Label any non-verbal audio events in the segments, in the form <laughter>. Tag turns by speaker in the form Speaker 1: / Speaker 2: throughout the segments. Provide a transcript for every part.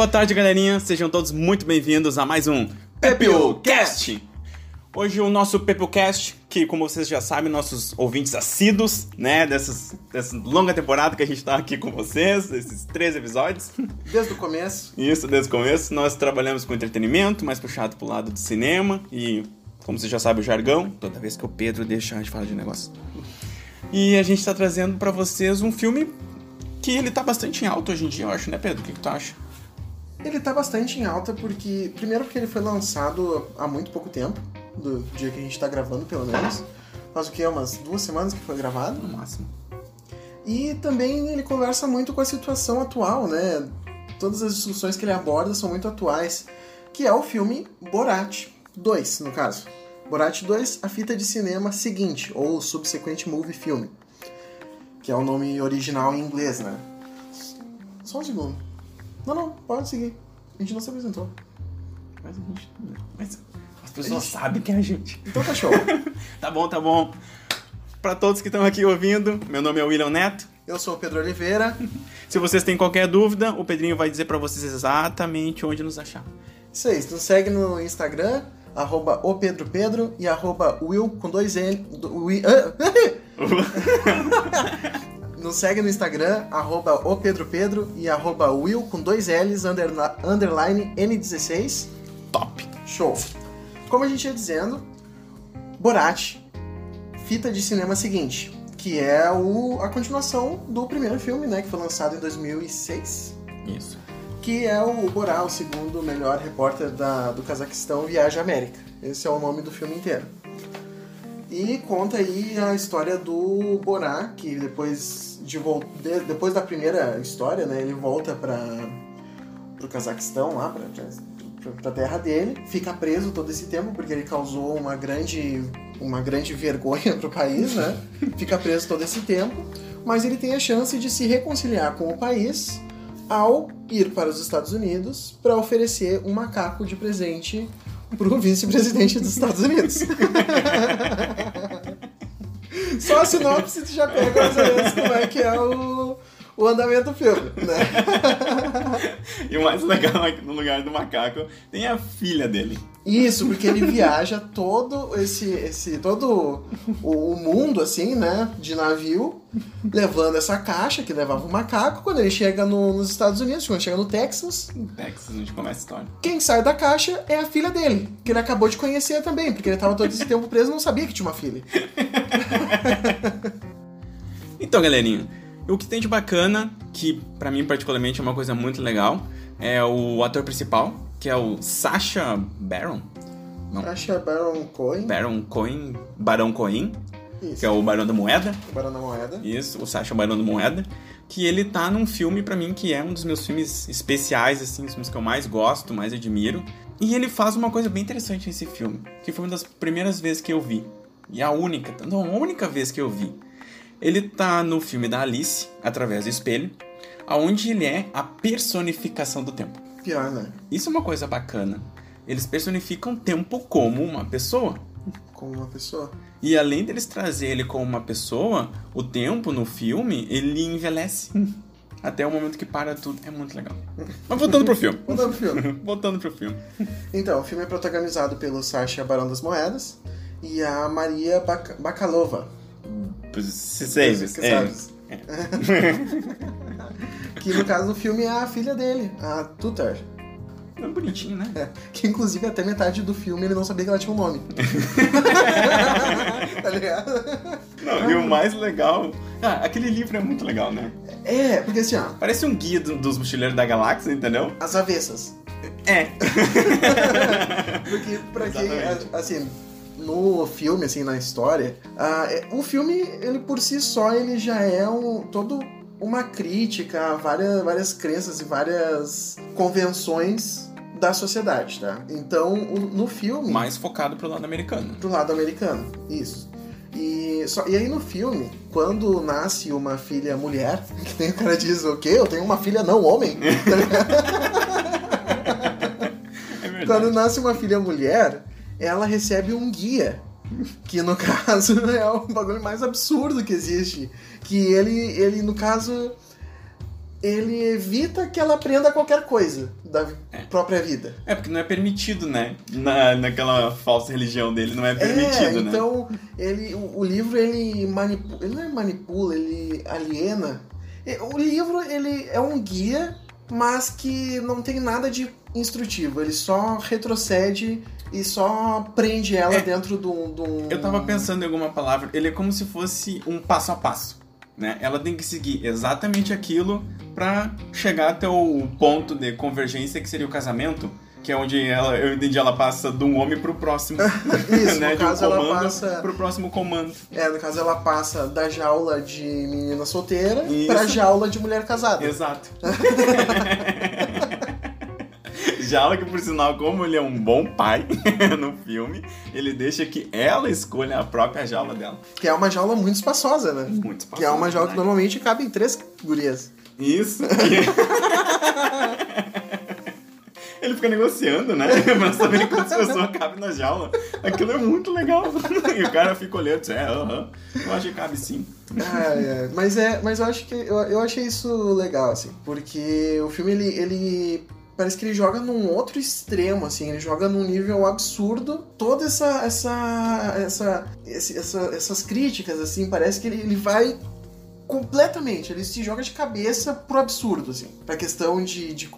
Speaker 1: Boa tarde, galerinha. Sejam todos muito bem-vindos a mais um PepioCast. Hoje o nosso PepioCast, que como vocês já sabem, nossos ouvintes assíduos, né, dessas, dessa longa temporada que a gente tá aqui com vocês, esses três episódios.
Speaker 2: Desde o começo.
Speaker 1: Isso, desde o começo. Nós trabalhamos com entretenimento, mais puxado pro lado do cinema e, como vocês já sabem, o jargão. Toda vez que o Pedro deixa a gente falar de negócio. E a gente tá trazendo para vocês um filme que ele tá bastante em alta hoje em dia, eu acho, né, Pedro? O que, que tu acha?
Speaker 2: Ele tá bastante em alta porque, primeiro, porque ele foi lançado há muito pouco tempo, do dia que a gente tá gravando, pelo menos. Faz o que? Umas duas semanas que foi gravado?
Speaker 1: No máximo.
Speaker 2: E também ele conversa muito com a situação atual, né? Todas as discussões que ele aborda são muito atuais, que é o filme Borat 2, no caso. Borat 2, a fita de cinema seguinte, ou Subsequent Movie Film, que é o nome original em inglês, né? Só um segundo. Não, não, pode seguir. A gente não se apresentou.
Speaker 1: Mas a gente. Mas as pessoas sabem que é a gente.
Speaker 2: Então tá show. <laughs>
Speaker 1: Tá bom, tá bom. Pra todos que estão aqui ouvindo, meu nome é William Neto.
Speaker 2: Eu sou o Pedro Oliveira. <laughs>
Speaker 1: Se vocês têm qualquer dúvida, o Pedrinho vai dizer pra vocês exatamente onde nos achar.
Speaker 2: Isso aí, nos segue no Instagram, arroba o Pedro Pedro e arroba Will com dois L. do- Wi- <laughs> ah! Nos segue no Instagram, arroba o Pedro Pedro e arroba Will com dois L's, underla- underline N16.
Speaker 1: Top.
Speaker 2: Show. Como a gente ia dizendo, Borat, fita de cinema seguinte, que é o, a continuação do primeiro filme, né, que foi lançado em 2006,
Speaker 1: Isso.
Speaker 2: que é o Borat, o segundo melhor repórter da, do Cazaquistão Viaja à América. Esse é o nome do filme inteiro. E conta aí a história do Borat, que depois, de, de- depois da primeira história, né, ele volta para pro Cazaquistão, lá pra, pra, pra terra dele, fica preso todo esse tempo porque ele causou uma grande, uma grande vergonha pro país, né? <laughs> Fica preso todo esse tempo, mas ele tem a chance de se reconciliar com o país ao ir para os Estados Unidos para oferecer um macaco de presente pro vice-presidente dos Estados Unidos. <laughs> Só a sinopse tu já pega mais ou menos como é que é o, o andamento do filme, né? <laughs>
Speaker 1: E o mais legal é que no lugar do macaco tem a filha dele.
Speaker 2: Isso, porque ele viaja todo esse, esse todo o, o mundo assim, né, de navio, levando essa caixa que levava o macaco. Quando ele chega no- nos Estados Unidos, quando chega no Texas,
Speaker 1: Em Texas, a gente começa a história.
Speaker 2: quem sai da caixa é a filha dele, que ele acabou de conhecer também, porque ele estava todo esse tempo preso e não sabia que tinha uma filha. <laughs>
Speaker 1: Então, galerinha, o que tem de bacana, que pra mim particularmente é uma coisa muito legal, é o ator principal, que é o Sacha Baron. Não.
Speaker 2: Caixa Baron Cohen,
Speaker 1: Baron Cohen, Barão Cohen,
Speaker 2: isso,
Speaker 1: que é o Barão da Moeda.
Speaker 2: o Barão da Moeda.
Speaker 1: Isso, o Sacha Barão da Moeda. Que ele tá num filme, pra mim, que é um dos meus filmes especiais, assim, os filmes que eu mais gosto, mais admiro. E ele faz uma coisa bem interessante nesse filme, que foi uma das primeiras vezes que eu vi. E a única, não, a única vez que eu vi. Ele tá no filme da Alice, através do espelho, aonde ele é a personificação do tempo.
Speaker 2: Pior, né?
Speaker 1: Isso é uma coisa bacana. Eles personificam o tempo como uma pessoa.
Speaker 2: Com uma pessoa.
Speaker 1: E além deles trazer ele como uma pessoa, o tempo no filme, ele envelhece. <laughs> Até o momento que para tudo. É muito legal. Mas voltando pro filme.
Speaker 2: Voltando pro filme. <laughs>
Speaker 1: voltando pro filme.
Speaker 2: Então, o filme é protagonizado pelo Sacha Barão das Moedas e a Maria Bac Bakalova.
Speaker 1: Se.
Speaker 2: Que
Speaker 1: É. <laughs>
Speaker 2: Que no caso do filme é a filha dele, a Tutar.
Speaker 1: É bonitinho, né?
Speaker 2: É, que inclusive até metade do filme ele não sabia que ela tinha um nome. <laughs> tá ligado?
Speaker 1: Não, e o mais legal. Ah, aquele livro é muito legal, né?
Speaker 2: É, porque assim, ó,
Speaker 1: Parece um guia do- dos mochileiros da galáxia, entendeu?
Speaker 2: as avessas.
Speaker 1: É. <laughs>
Speaker 2: Porque pra quem, assim, no filme, assim, na história, é- o filme, ele por si só, ele já é um, todo uma crítica a várias, várias crenças e várias convenções da sociedade, tá? Então, no filme...
Speaker 1: Mais focado pro lado americano.
Speaker 2: pro lado americano, isso. E, só, e aí no filme, quando nasce uma filha mulher, <laughs> que tem o cara diz, o quê? Eu tenho uma filha não homem? <laughs> Ligado?
Speaker 1: É verdade.
Speaker 2: quando nasce uma filha mulher, ela recebe um guia. Que no <laughs> caso é o bagulho mais absurdo que existe. Que ele, ele no caso, ele evita que ela aprenda qualquer coisa da
Speaker 1: É.
Speaker 2: própria vida.
Speaker 1: É, porque não é permitido, né? Na, naquela falsa religião dele, não é permitido,
Speaker 2: é,
Speaker 1: né?
Speaker 2: então ele, o, o livro ele manipula, ele não é manipula, ele aliena. E O livro ele é um guia, mas que não tem nada de instrutivo. Ele só retrocede e só prende ela
Speaker 1: É.
Speaker 2: dentro de um, de um-
Speaker 1: Eu tava pensando em alguma palavra, ele é como se fosse um passo a passo, né? Ela tem que seguir exatamente aquilo pra chegar até o ponto de convergência que seria o casamento, que é onde ela, eu entendi, ela passa de um homem pro próximo, <laughs>
Speaker 2: Isso,
Speaker 1: né?
Speaker 2: no
Speaker 1: de um
Speaker 2: caso ela passa
Speaker 1: pro próximo comando.
Speaker 2: É, no caso ela passa da jaula de menina solteira
Speaker 1: Isso.
Speaker 2: pra jaula de mulher casada.
Speaker 1: Exato. <laughs> Jala que, por sinal, como ele é um bom pai <laughs> no filme, ele deixa que ela escolha a própria jaula dela.
Speaker 2: Que é uma jaula muito espaçosa, né?
Speaker 1: Muito
Speaker 2: Que é uma jaula que
Speaker 1: né?
Speaker 2: normalmente cabe em três gurias.
Speaker 1: Isso. Ele fica negociando, né? <laughs> pra saber quantas pessoas cabem na jaula. Aquilo é muito legal. <laughs> E o cara fica olhando e diz, é, aham. Eu acho que cabe sim.
Speaker 2: Ai. Mas é, mas eu acho que eu, eu achei isso legal, assim, porque o filme ele, ele parece que ele joga num outro extremo, assim, ele joga num nível absurdo. Toda essa essa essa, esse- essa- essas críticas, assim, parece que ele, ele vai completamente, ele se joga de cabeça pro absurdo, assim, pra questão de, de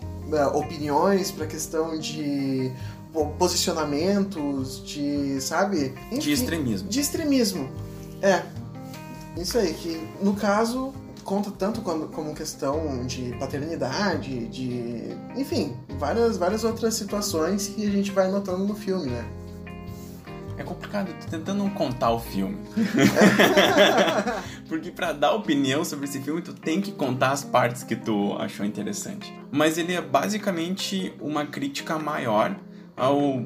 Speaker 2: opiniões, pra questão de po- posicionamentos, de, sabe?
Speaker 1: De
Speaker 2: Enfim,
Speaker 1: extremismo.
Speaker 2: de extremismo. É. Isso aí, que no caso conta tanto como, como questão de paternidade, de. Enfim, várias, várias outras situações que a gente vai notando no filme, né?
Speaker 1: É complicado, eu tô tentando não contar o filme. <laughs> Porque pra dar opinião sobre esse filme, tu tem que contar as partes que tu achou interessante. Mas ele é basicamente uma crítica maior ao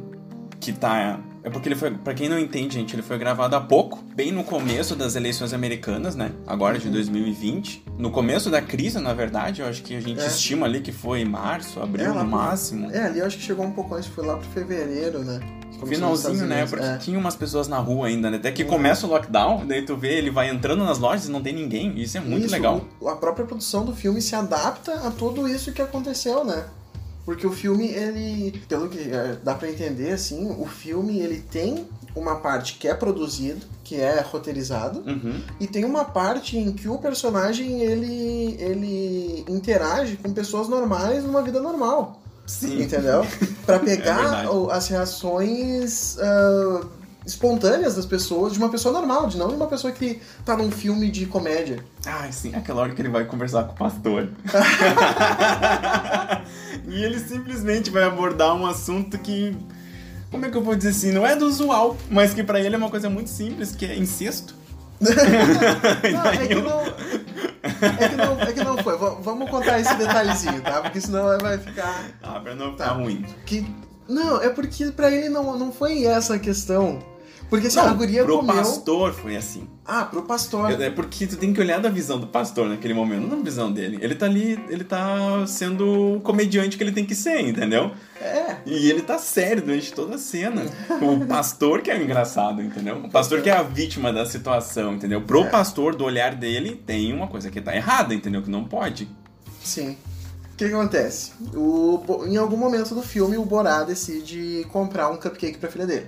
Speaker 1: que tá. É porque ele foi, Pra quem não entende, gente, ele foi gravado há pouco, bem no começo das eleições americanas, né? Agora de 2020. No começo da crise, na verdade, eu acho que a gente
Speaker 2: É.
Speaker 1: estima ali que foi março, abril
Speaker 2: É,
Speaker 1: no
Speaker 2: pro-
Speaker 1: máximo.
Speaker 2: É, ali eu acho que chegou um pouco antes, foi lá pro fevereiro, né? Nos
Speaker 1: Finalzinho, né? Porque
Speaker 2: é.
Speaker 1: tinha umas pessoas na rua ainda, né? Até que
Speaker 2: Uhum.
Speaker 1: começa o lockdown, daí tu vê ele vai entrando nas lojas e não tem ninguém. Isso é muito
Speaker 2: Isso,
Speaker 1: legal.
Speaker 2: a própria produção do filme se adapta a tudo isso que aconteceu, né? Porque o filme, ele, pelo que é, dá pra entender, assim, o filme ele tem uma parte que é produzido, que é roteirizado,
Speaker 1: Uhum.
Speaker 2: e tem uma parte em que o personagem ele, ele interage com pessoas normais numa vida normal.
Speaker 1: Sim.
Speaker 2: Entendeu? <laughs> Pra pegar o- as reações ah, espontâneas das pessoas de uma pessoa normal, de não de uma pessoa que tá num filme de comédia.
Speaker 1: Ai, sim, aquela hora que ele vai conversar com o pastor. <laughs> e ele simplesmente vai abordar um assunto que. Como é que eu vou dizer assim? Não é do usual, mas que pra ele é uma coisa muito simples, que é incesto. <laughs>
Speaker 2: Não, é que <laughs> não. É que não, é que não foi. V- vamos contar esse detalhezinho, tá? Porque senão vai ficar.
Speaker 1: Ah, pra não ficar
Speaker 2: Tá.
Speaker 1: ruim.
Speaker 2: Que... Não, é porque pra ele não, não foi essa a questão. Porque assim,
Speaker 1: Não,
Speaker 2: a guria
Speaker 1: pro
Speaker 2: comeu.
Speaker 1: pastor foi assim.
Speaker 2: Ah, pro pastor.
Speaker 1: É porque tu tem que olhar da visão do pastor naquele momento, não da visão dele. Ele tá ali, ele tá sendo o comediante que ele tem que ser, entendeu?
Speaker 2: É.
Speaker 1: E ele tá sério durante toda a cena. <laughs> O pastor que é o engraçado, entendeu? O pastor que é a vítima da situação, entendeu? Pro
Speaker 2: É.
Speaker 1: pastor, do olhar dele, tem uma coisa que tá errada, entendeu? Que não pode.
Speaker 2: Sim. O que, que acontece? O, em algum momento do filme, o Borá decide comprar um cupcake pra filha dele.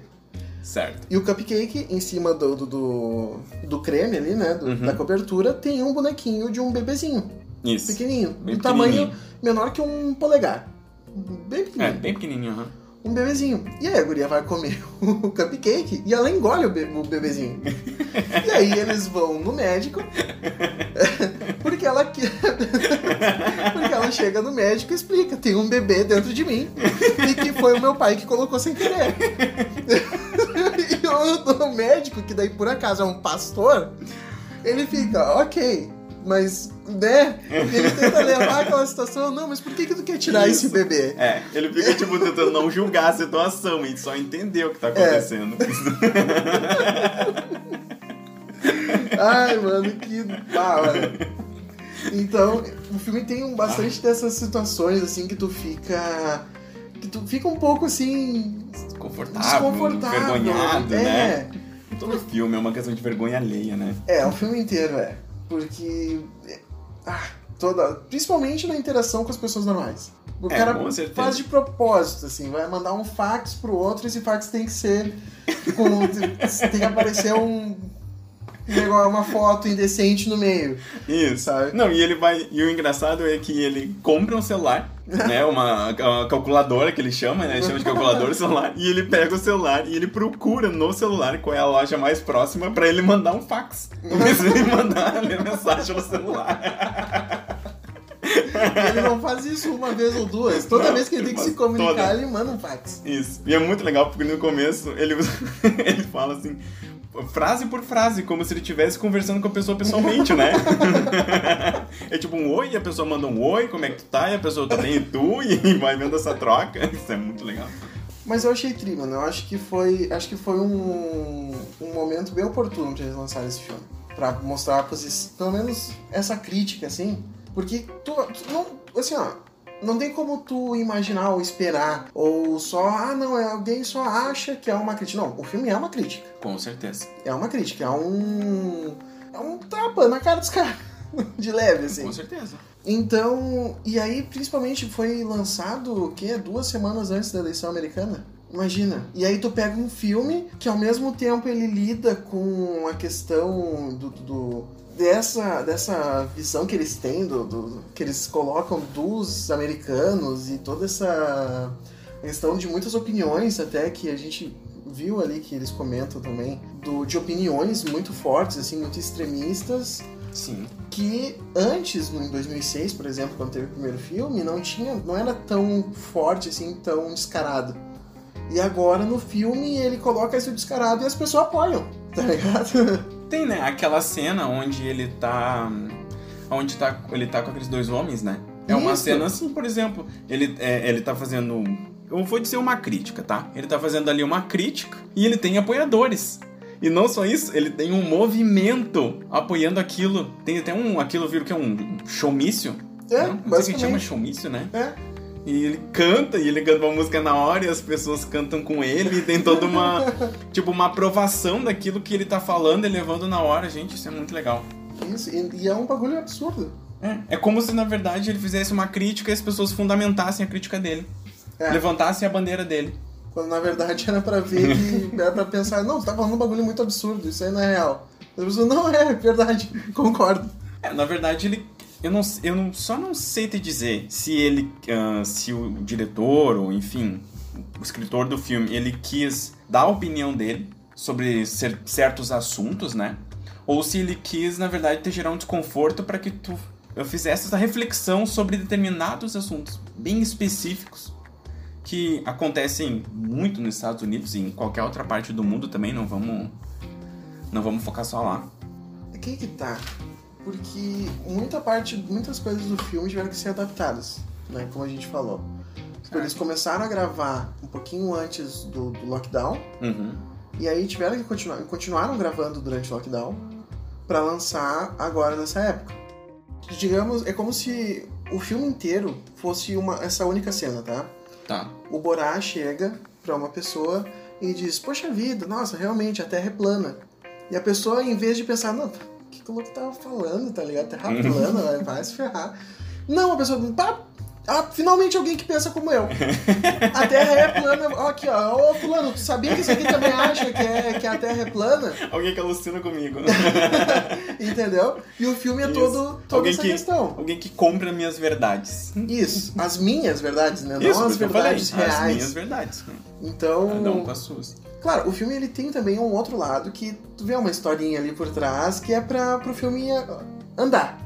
Speaker 1: Certo.
Speaker 2: E o cupcake, em cima do, do, do, do creme ali, né? do-
Speaker 1: Uhum.
Speaker 2: Da cobertura, tem um bonequinho de um bebezinho.
Speaker 1: Isso.
Speaker 2: Pequenininho.
Speaker 1: Bem
Speaker 2: do tamanho menor que um polegar. Bem
Speaker 1: É,
Speaker 2: pequenininho.
Speaker 1: bem pequenininho, aham.
Speaker 2: Um bebezinho. E aí a guria vai comer <laughs> o cupcake e ela engole o, be o bebezinho. <laughs> e aí eles vão no médico. <laughs> porque ela que- porque ela chega no médico e explica: tem um bebê dentro de mim e que foi o meu pai que colocou sem querer. <laughs> o, o médico, que daí por acaso é um pastor, ele fica, ok. Mas, né? Ele tenta levar aquela situação. Não, mas por que, que tu quer tirar
Speaker 1: Isso.
Speaker 2: esse bebê?
Speaker 1: É, ele fica, tipo, tentando não julgar a situação e só entender o que
Speaker 2: É.
Speaker 1: tá acontecendo. <laughs>
Speaker 2: Ai, mano, que hora. Então, o filme tem um bastante dessas situações, assim, que tu fica. Que tu fica um pouco assim.
Speaker 1: Desconfortável,
Speaker 2: desconfortável.
Speaker 1: envergonhado,
Speaker 2: é,
Speaker 1: né? Todo filme é uma questão de vergonha alheia, né?
Speaker 2: É, o filme inteiro é. Porque. Ah, Toda, principalmente na interação com as pessoas normais. O
Speaker 1: É,
Speaker 2: cara faz de propósito, assim, vai mandar um fax pro outro e esse fax tem que ser. Com, <laughs> tem que aparecer um. um negócio- Uma foto indecente no meio.
Speaker 1: Isso.
Speaker 2: Sabe?
Speaker 1: Não, e ele vai. E o engraçado é que ele compra um celular, né? Uma, uma calculadora que ele chama, né? Ele chama de calculadora celular. E ele pega o celular e ele procura no celular qual é a loja mais próxima pra ele mandar um fax. Em vez de ele mandar a mensagem no celular.
Speaker 2: Ele não faz isso uma vez ou duas. Toda
Speaker 1: Não,
Speaker 2: vez que ele tem que se comunicar,
Speaker 1: toda.
Speaker 2: ele manda um fax.
Speaker 1: Isso. E é muito legal porque no começo ele, <laughs> ele fala assim. Frase por frase, como se ele estivesse conversando com a pessoa pessoalmente, né? <laughs> é tipo um oi, e a pessoa manda um oi, como é que tu tá? E a pessoa bem, e tu? <laughs> E vai vendo essa troca. <laughs> Isso é muito legal.
Speaker 2: Mas eu achei tri, mano. Eu acho que foi, acho que foi um, um momento bem oportuno de eles lançarem esse filme. Pra mostrar a posição, pelo menos essa crítica, assim. Porque tu, tu não, assim, ó, não tem como tu imaginar ou esperar, ou só, ah, não, é, alguém só acha que é uma crítica. Não, o filme é uma crítica.
Speaker 1: Com certeza.
Speaker 2: É uma crítica, é um. É um tapa na cara dos caras. <laughs> De leve, assim.
Speaker 1: Com certeza.
Speaker 2: Então, e aí principalmente foi lançado o quê? Duas semanas antes da eleição americana? Imagina. E aí tu pega um filme que ao mesmo tempo ele lida com a questão do, do- dessa, dessa visão que eles têm, do, do- que eles colocam dos americanos e toda essa questão de muitas opiniões até que a gente viu ali que eles comentam também, do, de opiniões muito fortes, assim, muito extremistas
Speaker 1: Sim.
Speaker 2: que antes, no- em 2006, por exemplo, quando teve o primeiro filme, não tinha, não era tão forte assim, tão descarado. E agora no filme ele coloca esse descarado e as pessoas apoiam, <laughs> tá ligado?
Speaker 1: Tem, né? Aquela cena onde ele tá. Onde tá, ele tá com aqueles dois homens, né? É uma
Speaker 2: Isso.
Speaker 1: cena assim, por exemplo. Ele, é, ele tá fazendo. Eu vou dizer uma crítica, tá? Ele tá fazendo ali uma crítica e ele tem apoiadores. E não só isso, ele tem um movimento apoiando aquilo. Tem até um. Aquilo viram que é um showmício.
Speaker 2: É,
Speaker 1: Não, não sei o que chama showmício, né?
Speaker 2: É,
Speaker 1: E ele canta, e ele canta uma música na hora, e as pessoas cantam com ele, e tem toda uma. <laughs> tipo, uma aprovação daquilo que ele tá falando e levando na hora. Gente, isso é muito legal.
Speaker 2: isso. E, e é um bagulho absurdo.
Speaker 1: É, é como se, na verdade, ele fizesse uma crítica e as pessoas fundamentassem a crítica dele.
Speaker 2: É.
Speaker 1: Levantassem a bandeira dele.
Speaker 2: Quando na verdade era pra ver que <laughs> era pra pensar, não, você tá falando um bagulho muito absurdo, isso aí não é real. As pessoas, não é, é verdade, <laughs> concordo.
Speaker 1: É, na verdade, ele. Eu, não, eu não, só não sei te dizer se ele. ah, se o diretor, ou enfim, o escritor do filme, ele quis dar a opinião dele sobre cer- certos assuntos, né? Ou se ele quis, na verdade, te gerar um desconforto para que tu fizesse essa reflexão sobre determinados assuntos bem específicos que acontecem muito nos Estados Unidos e em qualquer outra parte do mundo também, não vamos. Não vamos focar só lá.
Speaker 2: Quem que tá? Porque muita parte, muitas coisas do filme tiveram que ser adaptadas, né? Como a gente falou. Tipo, Eles começaram a gravar um pouquinho antes do, do lockdown,
Speaker 1: Uhum.
Speaker 2: e aí tiveram que continuar, continuaram gravando durante o lockdown pra lançar agora nessa época. Digamos, é como se o filme inteiro fosse uma, essa única cena, tá?
Speaker 1: Tá.
Speaker 2: O Borá chega pra uma pessoa e diz: Poxa vida, nossa, realmente a Terra é plana. E a pessoa, em vez de pensar, não, o que, que o louco tava falando, tá ligado? Terra <laughs> plana, vai- vai se ferrar. Não, a pessoa, pá, ah, finalmente alguém que pensa como eu. A Terra é plana. Ó, aqui, ó. Ô, Fulano, tu sabia que isso aqui também acha que, é, que a Terra é plana?
Speaker 1: Alguém que alucina comigo. <laughs>
Speaker 2: Entendeu? E o filme é
Speaker 1: Isso.
Speaker 2: todo, toda
Speaker 1: Alguém
Speaker 2: essa
Speaker 1: que,
Speaker 2: questão.
Speaker 1: Alguém que compra minhas verdades.
Speaker 2: Isso, as minhas verdades, né?
Speaker 1: Isso,
Speaker 2: Não as
Speaker 1: eu falei,
Speaker 2: verdades
Speaker 1: As minhas
Speaker 2: reais.
Speaker 1: verdades.
Speaker 2: Então.
Speaker 1: Cada um com as suas.
Speaker 2: Claro, o filme ele tem também um outro lado que tu vê uma historinha ali por trás que é para pro filme andar,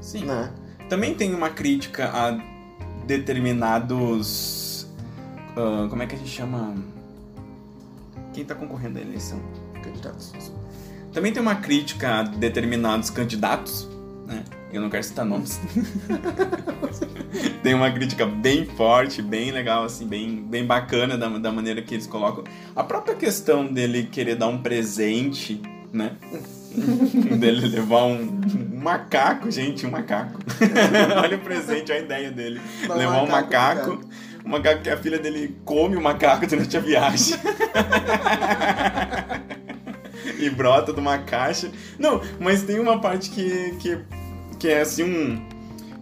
Speaker 1: Sim.
Speaker 2: né?
Speaker 1: Também tem uma crítica a determinados. ah, como é que a gente chama? Quem tá concorrendo à eleição?
Speaker 2: Candidatos.
Speaker 1: Também tem uma crítica a determinados candidatos, né? Eu não quero citar nomes. <laughs> tem uma crítica bem forte, bem legal, assim, bem, bem bacana da, da maneira que eles colocam. A própria questão dele querer dar um presente, né? <laughs> dele levar um, um macaco, gente, um macaco. <laughs> Olha o presente, olha a ideia dele.
Speaker 2: Dá
Speaker 1: levar um
Speaker 2: macaco
Speaker 1: macaco, um macaco que a filha dele come o macaco durante a viagem. <laughs> e brota de uma caixa. Não, mas tem uma parte que, que, que é assim um.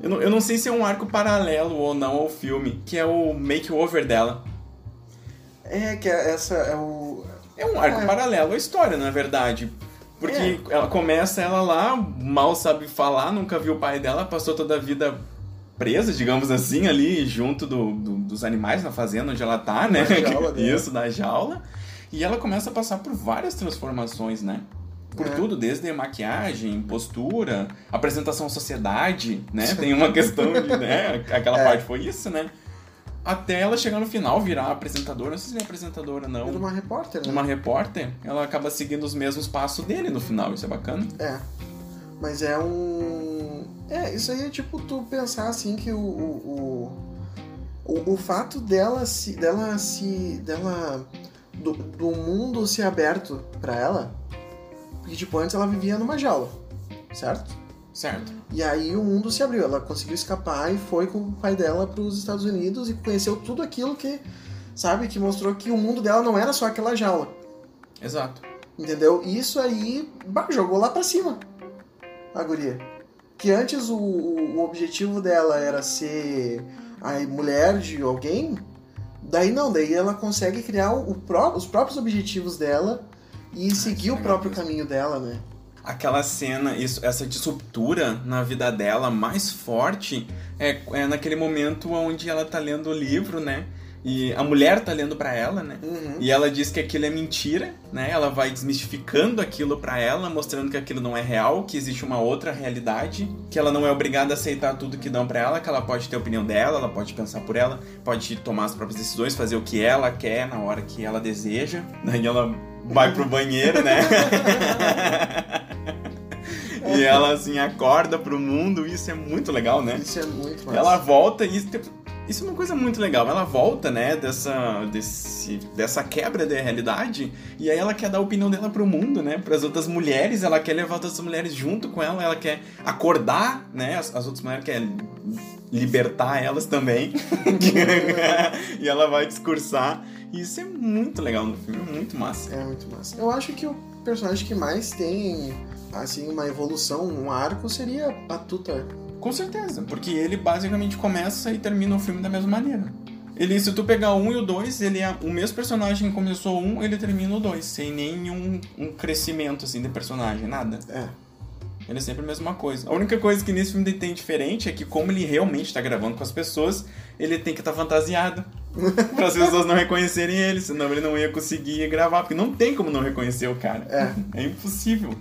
Speaker 1: Eu não, eu não sei se é um arco paralelo ou não ao filme, que é o make-over dela.
Speaker 2: É, que é- essa é o.
Speaker 1: É um arco
Speaker 2: É.
Speaker 1: paralelo à história, na verdade. Porque ela começa ela lá, mal sabe falar, nunca viu o pai dela, passou toda a vida presa, digamos assim, ali junto do, do- dos animais na fazenda onde ela tá, né?
Speaker 2: Na. <laughs>
Speaker 1: Isso, na jaula. E ela começa a passar por várias transformações, né? Por
Speaker 2: É.
Speaker 1: tudo, desde maquiagem, postura, apresentação à sociedade, né? Tem uma questão de, né? <laughs> Aquela
Speaker 2: É.
Speaker 1: parte foi isso, né? Até ela chegar no final, virar apresentadora. Não sei se é apresentadora não
Speaker 2: Era uma repórter, né?
Speaker 1: uma repórter, ela acaba seguindo os mesmos passos dele no final, isso é bacana.
Speaker 2: É. Mas é um. É, isso aí é tipo tu pensar assim que o. O, o, o, fato dela se. dela se. dela. Do, do mundo ser aberto pra ela. Porque, tipo, antes ela vivia numa jaula, certo?
Speaker 1: Certo.
Speaker 2: E aí o mundo se abriu. Ela conseguiu escapar e foi com o pai dela para os Estados Unidos e conheceu tudo aquilo que, sabe, que mostrou que o mundo dela não era só aquela jaula.
Speaker 1: Exato.
Speaker 2: Entendeu? E Isso aí bah, jogou lá pra cima a guria. Que antes o, o, o objetivo dela era ser a mulher de alguém, daí não, daí ela consegue criar o, pró- os próprios objetivos dela e seguir o
Speaker 1: legal
Speaker 2: próprio caminho dela, né?
Speaker 1: Aquela cena, isso, essa disruptura na vida dela mais forte é, é naquele momento onde ela tá lendo o livro, né? E a mulher tá lendo pra ela, né?
Speaker 2: Uhum.
Speaker 1: E ela diz que aquilo é mentira, né? Ela vai desmistificando aquilo pra ela, mostrando que aquilo não é real, que existe uma outra realidade, que ela não é obrigada a aceitar tudo que dão pra ela, que ela pode ter a opinião dela, ela pode pensar por ela, pode tomar as próprias decisões, fazer o que ela quer na hora que ela deseja. Daí ela vai pro banheiro, né? <laughs> e ela assim acorda pro mundo, isso é muito legal, né?
Speaker 2: Isso é muito massa.
Speaker 1: Ela volta e isso, isso é uma coisa muito legal. Ela volta, né, dessa, desse, dessa quebra da realidade e aí ela quer dar a opinião dela pro mundo, né, para as outras mulheres. Ela quer levar outras mulheres junto com ela. Ela quer acordar, né, as, as outras mulheres querem libertar elas também. <laughs> <laughs> e ela vai discursar. E isso é muito legal no filme, é muito massa.
Speaker 2: É muito massa. Eu acho que o personagem que mais tem, assim, uma evolução, um arco, seria a Tuta.
Speaker 1: Com certeza, porque ele basicamente começa e termina o filme da mesma maneira. Ele, se tu pegar o um e o dois, ele é o mesmo personagem que começou um, ele termina o dois, sem nenhum um crescimento assim de personagem, nada.
Speaker 2: É.
Speaker 1: Ele é sempre a mesma coisa. A única coisa que nesse filme tem diferente é que como ele realmente tá gravando com as pessoas, ele tem que estar fantasiado. <laughs> para as pessoas não reconhecerem ele, senão ele não ia conseguir gravar, porque não tem como não reconhecer o cara.
Speaker 2: É.
Speaker 1: É impossível.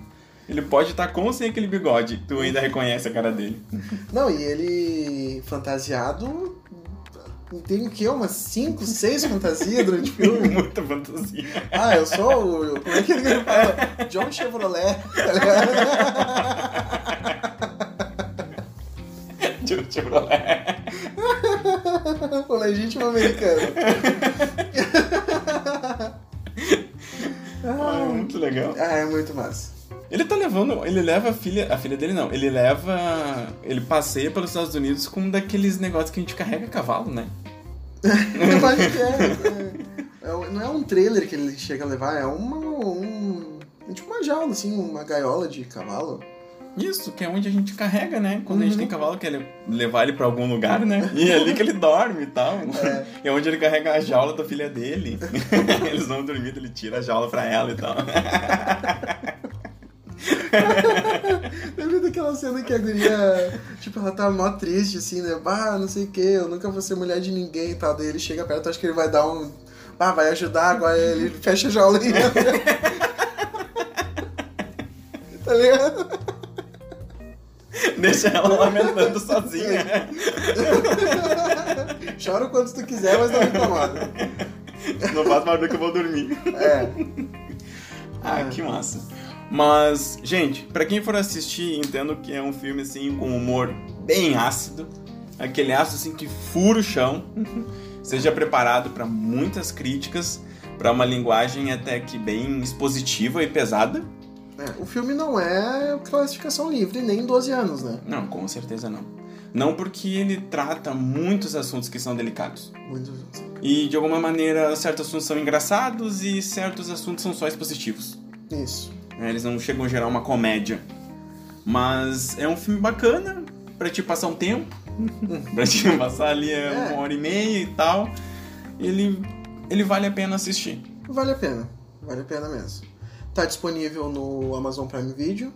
Speaker 1: Ele pode estar com ou sem aquele bigode, tu ainda reconhece a cara dele.
Speaker 2: Não, e ele fantasiado. Tem o quê? Umas 5, 6 fantasias durante o <laughs> filme?
Speaker 1: Muita fantasia.
Speaker 2: Ah, eu sou o. Como é que ele fala? John Chevrolet. tá
Speaker 1: um <laughs> Chevrolet.
Speaker 2: o legítimo americano. <laughs>
Speaker 1: Ah, muito legal.
Speaker 2: Ah, é muito massa.
Speaker 1: Ele tá levando. Ele leva a filha. A filha dele não. Ele leva. Ele passeia pelos Estados Unidos com um daqueles negócios que a gente carrega a cavalo, né?
Speaker 2: Eu acho que é. é- é- não é um trailer que ele chega a levar, é uma. Um, é tipo uma jaula, assim, uma gaiola de cavalo.
Speaker 1: Isso, que é onde a gente carrega, né? Quando a gente
Speaker 2: Uhum.
Speaker 1: tem cavalo, quer levar ele pra algum lugar, né? <laughs> E é ali que ele dorme e tal.
Speaker 2: É.
Speaker 1: É onde ele carrega a jaula da filha dele. <laughs> Eles vão dormir, ele tira a jaula pra ela e tal. <laughs> <laughs>
Speaker 2: Lembra daquela cena que a guria, tipo, ela tá mó triste, assim, né? Bah, não sei o que, eu nunca vou ser mulher de ninguém e tal. Daí ele chega perto, acho que ele vai dar um. Ah, vai ajudar, agora ele fecha a jaula e entra. <laughs> Tá ligado?
Speaker 1: Deixa ela lamentando sozinha. <laughs>
Speaker 2: Chora o quanto tu quiser, mas não me incomoda.
Speaker 1: Não faz barulho que eu vou dormir.
Speaker 2: É.
Speaker 1: Ah, que massa. Mas, gente, pra quem for assistir, entendo que é um filme assim com humor bem ácido, aquele ácido assim que fura o chão. <laughs> Seja preparado pra muitas críticas, pra uma linguagem até que bem expositiva e pesada.
Speaker 2: É, O filme não é classificação livre, nem 12 anos, né?
Speaker 1: Não, com certeza não. Não porque ele trata muitos assuntos que são delicados.
Speaker 2: Muito.
Speaker 1: E de alguma maneira certos assuntos são engraçados e certos assuntos são só expositivos.
Speaker 2: Isso.
Speaker 1: Né? Eles não chegam a gerar uma comédia. Mas é um filme bacana, pra te passar um tempo, <laughs> pra te passar ali é. uma hora e meia e tal, ele, ele vale a pena assistir.
Speaker 2: Vale a pena, vale a pena mesmo. Tá disponível no Amazon Prime Video.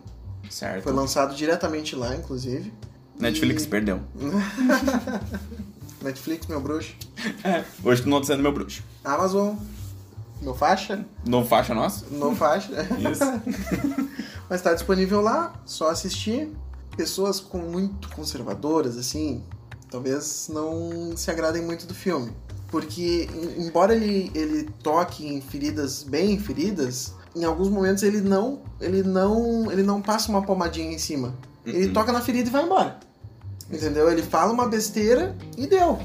Speaker 1: Certo.
Speaker 2: Foi lançado diretamente lá, inclusive.
Speaker 1: Netflix e... perdeu. <laughs>
Speaker 2: Netflix, meu bruxo. <laughs>
Speaker 1: É, hoje tu não tá sendo meu bruxo.
Speaker 2: Amazon, no faixa.
Speaker 1: No faixa nosso?
Speaker 2: No faixa.
Speaker 1: Isso. <laughs>
Speaker 2: Mas está disponível lá, só assistir. Pessoas com muito conservadoras, assim, talvez não se agradem muito do filme. Porque, embora ele, ele toque em feridas bem feridas, em alguns momentos ele não, ele não, ele não passa uma pomadinha em cima. Ele uhum. toca na ferida e vai embora. Entendeu? Ele fala uma besteira e deu.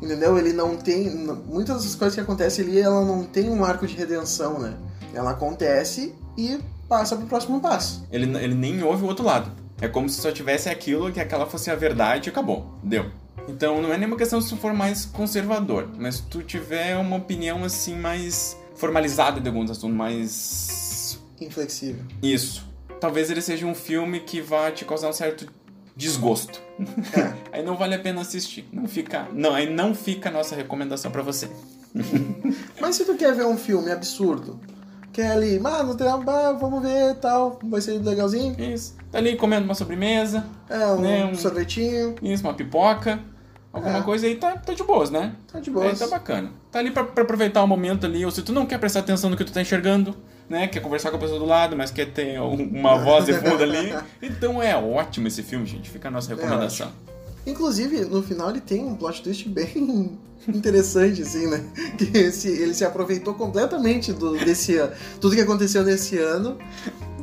Speaker 2: Entendeu? Ele não tem. Muitas das coisas que acontecem ali, ela não tem um arco de redenção, né? Ela acontece e passa pro próximo passo.
Speaker 1: Ele, ele nem ouve o outro lado. É como se só tivesse aquilo, que aquela fosse a verdade e acabou. Deu. Então não é nenhuma questão se tu for mais conservador, mas se tu tiver uma opinião assim mais formalizada de alguns assuntos, mais.
Speaker 2: Inflexível.
Speaker 1: Isso. Talvez ele seja um filme que vá te causar um certo desgosto. É. <laughs> aí não vale a pena assistir. Não fica, não, aí não fica a nossa recomendação para você. <laughs>
Speaker 2: Mas se tu quer ver um filme absurdo, quer ali, mano, vamos ver tal, vai ser legalzinho.
Speaker 1: Isso. Tá ali comendo uma sobremesa.
Speaker 2: É, um, né, um sorvetinho.
Speaker 1: Isso, uma pipoca. Alguma é. coisa aí tá, tá de boas, né?
Speaker 2: Tá de boas.
Speaker 1: Aí tá bacana. Tá ali pra, pra aproveitar o momento ali, ou se tu não quer prestar atenção no que tu tá enxergando, né? Quer conversar com a pessoa do lado, mas quer ter uma voz de fundo ali. Então é ótimo esse filme, gente. Fica a nossa é recomendação.
Speaker 2: É Inclusive, no final ele tem um plot twist bem <laughs> interessante, assim, né? Que esse, ele se aproveitou completamente do, desse tudo que aconteceu nesse ano,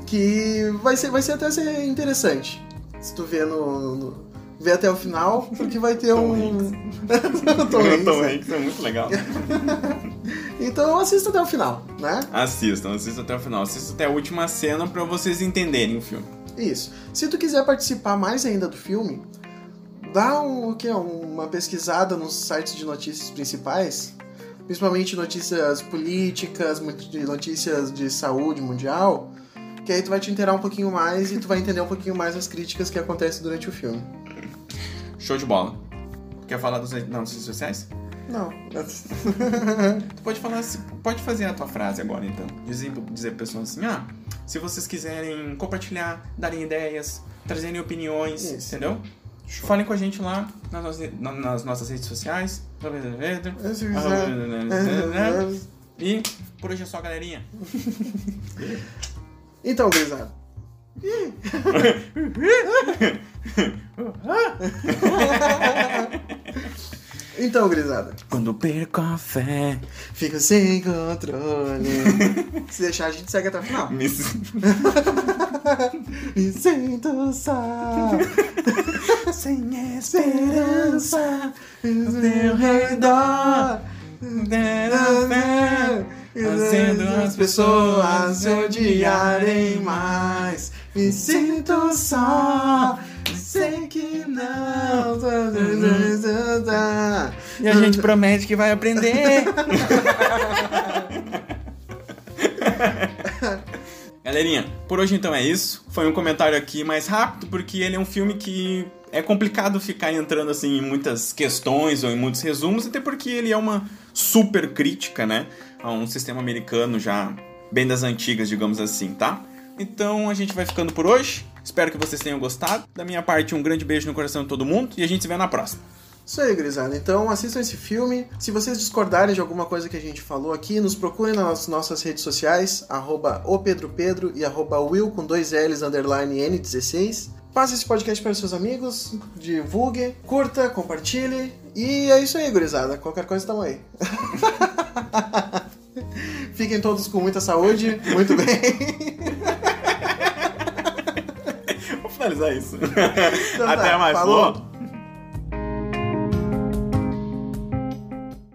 Speaker 2: que vai ser, vai ser até ser interessante. Se tu vê no, no vê até o final, porque vai ter
Speaker 1: Tom
Speaker 2: um. <laughs> <laughs>
Speaker 1: Tom Hanks. Tom Hanks é muito legal. <laughs>
Speaker 2: então assista até o final, né?
Speaker 1: Assistam, assistam até o final. Assistam até a última cena para vocês entenderem o filme.
Speaker 2: Isso. Se tu quiser participar mais ainda do filme, dá um, o que, uma pesquisada nos sites de notícias principais, principalmente notícias políticas, notícias de saúde mundial, que aí tu vai te inteirar um pouquinho mais e tu vai entender um pouquinho mais as críticas que acontecem durante o filme.
Speaker 1: Show de bola. Quer falar das redes sociais?
Speaker 2: Não. <laughs>
Speaker 1: tu pode falar, pode fazer a tua frase agora então. Dizer, dizer para pessoas assim, ah, se vocês quiserem compartilhar, darem ideias, trazerem opiniões, Isso. entendeu? Show. Falem com a gente lá nas nossas, nas nossas redes sociais. E por hoje é só, galerinha. <laughs>
Speaker 2: Então, gurizada. <laughs> então, grisada.
Speaker 1: Quando perco a fé,
Speaker 2: fico sem controle. Se deixar, a gente segue até o final. Me, <laughs> Me sinto só. sem esperança. No teu redor. Fazendo as pessoas odiarem mais. Me sinto só, sei que não.
Speaker 1: E a gente promete que vai aprender. Galerinha, por hoje então é isso. Foi um comentário aqui mais rápido, porque ele é um filme que é complicado ficar entrando assim em muitas questões ou em muitos resumos, até porque ele é uma super crítica, né, a um sistema americano já bem das antigas, digamos assim, tá? Então a gente vai ficando por hoje. Espero que vocês tenham gostado. Da minha parte, um grande beijo no coração de todo mundo e a gente se vê na próxima.
Speaker 2: Isso aí, Grisada. Então assistam esse filme. Se vocês discordarem de alguma coisa que a gente falou aqui, nos procurem nas nossas redes sociais, arroba o Pedro Pedro e arroba Will com dois L's underline N16. Passe esse podcast para seus amigos, divulgue, curta, compartilhe. E é isso aí, gurizada. Qualquer coisa, tamo aí. <laughs> Fiquem todos com muita saúde, muito bem. <laughs>
Speaker 1: finalizar isso. Então, Até tá, mais. Falou.